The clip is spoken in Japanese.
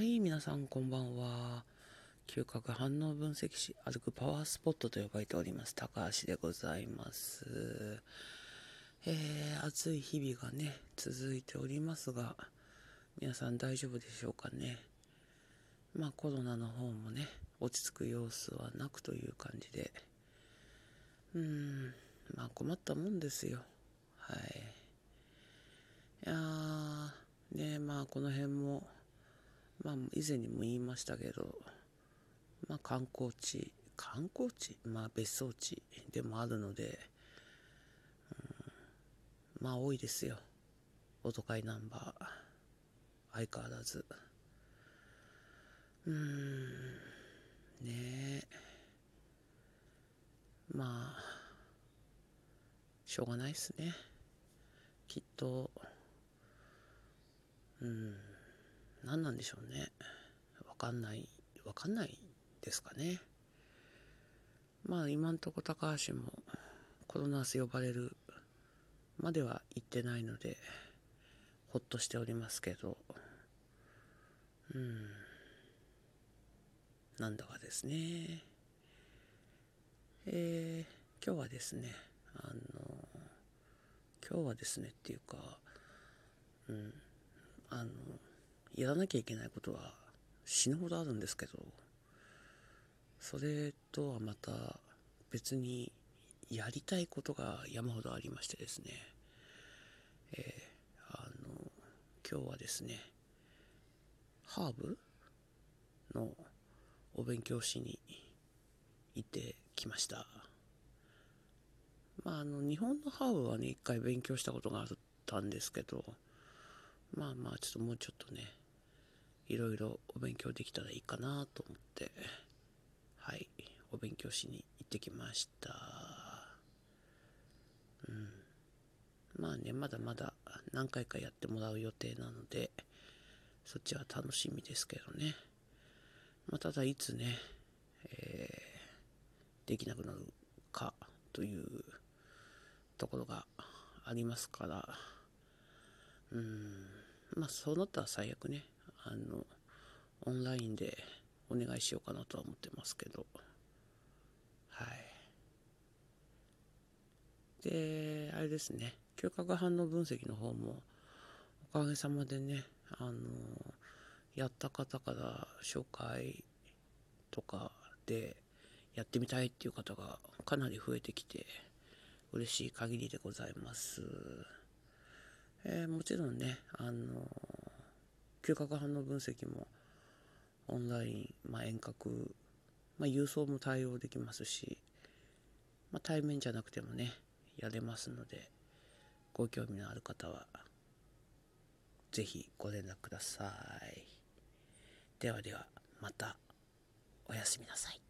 はい、皆さんこんばんは。嗅覚反応分析士、歩くパワースポットと呼ばれております、高橋でございます。えー、暑い日々がね、続いておりますが、皆さん大丈夫でしょうかね。まあコロナの方もね、落ち着く様子はなくという感じで、うーん、まあ困ったもんですよ。はい。いやー、ねまあこの辺も、まあ以前にも言いましたけど、まあ観光地、観光地？まあ別荘地でもあるので、うん、まあ多いですよ。オトカイナンバー。相変わらず。うーん、ねえ。まあ、しょうがないっすね。きっと、うん、何なんでしょうね。わかんない、わかんないですかね。まあ今んとこ高橋もコロナス呼ばれるまでは行ってないので、ほっとしておりますけど、うん、なんだかですね。えー、今日はですね、あの、今日はですねっていうか、うん、あの、やらなきゃいけないことは死ぬほどあるんですけど、それとはまた別にやりたいことが山ほどありましてですね、えー、あの、今日はですね、ハーブのお勉強しに行ってきました。まあ、あの、日本のハーブはね、一回勉強したことがあったんですけど、まあまあ、ちょっともうちょっとね、いろいろお勉強できたらいいかなと思って、はい、お勉強しに行ってきました。うん。まあね、まだまだ何回かやってもらう予定なので、そっちは楽しみですけどね。まあ、ただいつね、えー、できなくなるかというところがありますから、うん、まあそうなったら最悪ね、あの、オンラインでお願いしようかなとは思ってますけど、はい。で、あれですね、嗅覚反応分析の方も、おかげさまでね、あの、やった方から紹介とかでやってみたいっていう方がかなり増えてきて、嬉しい限りでございます。えー、もちろんね、あの嗅覚反応分析もオンライン、まあ、遠隔、まあ、郵送も対応できますし、まあ、対面じゃなくてもね、やれますので、ご興味のある方は、是非ご連絡ください。ではでは、また、おやすみなさい。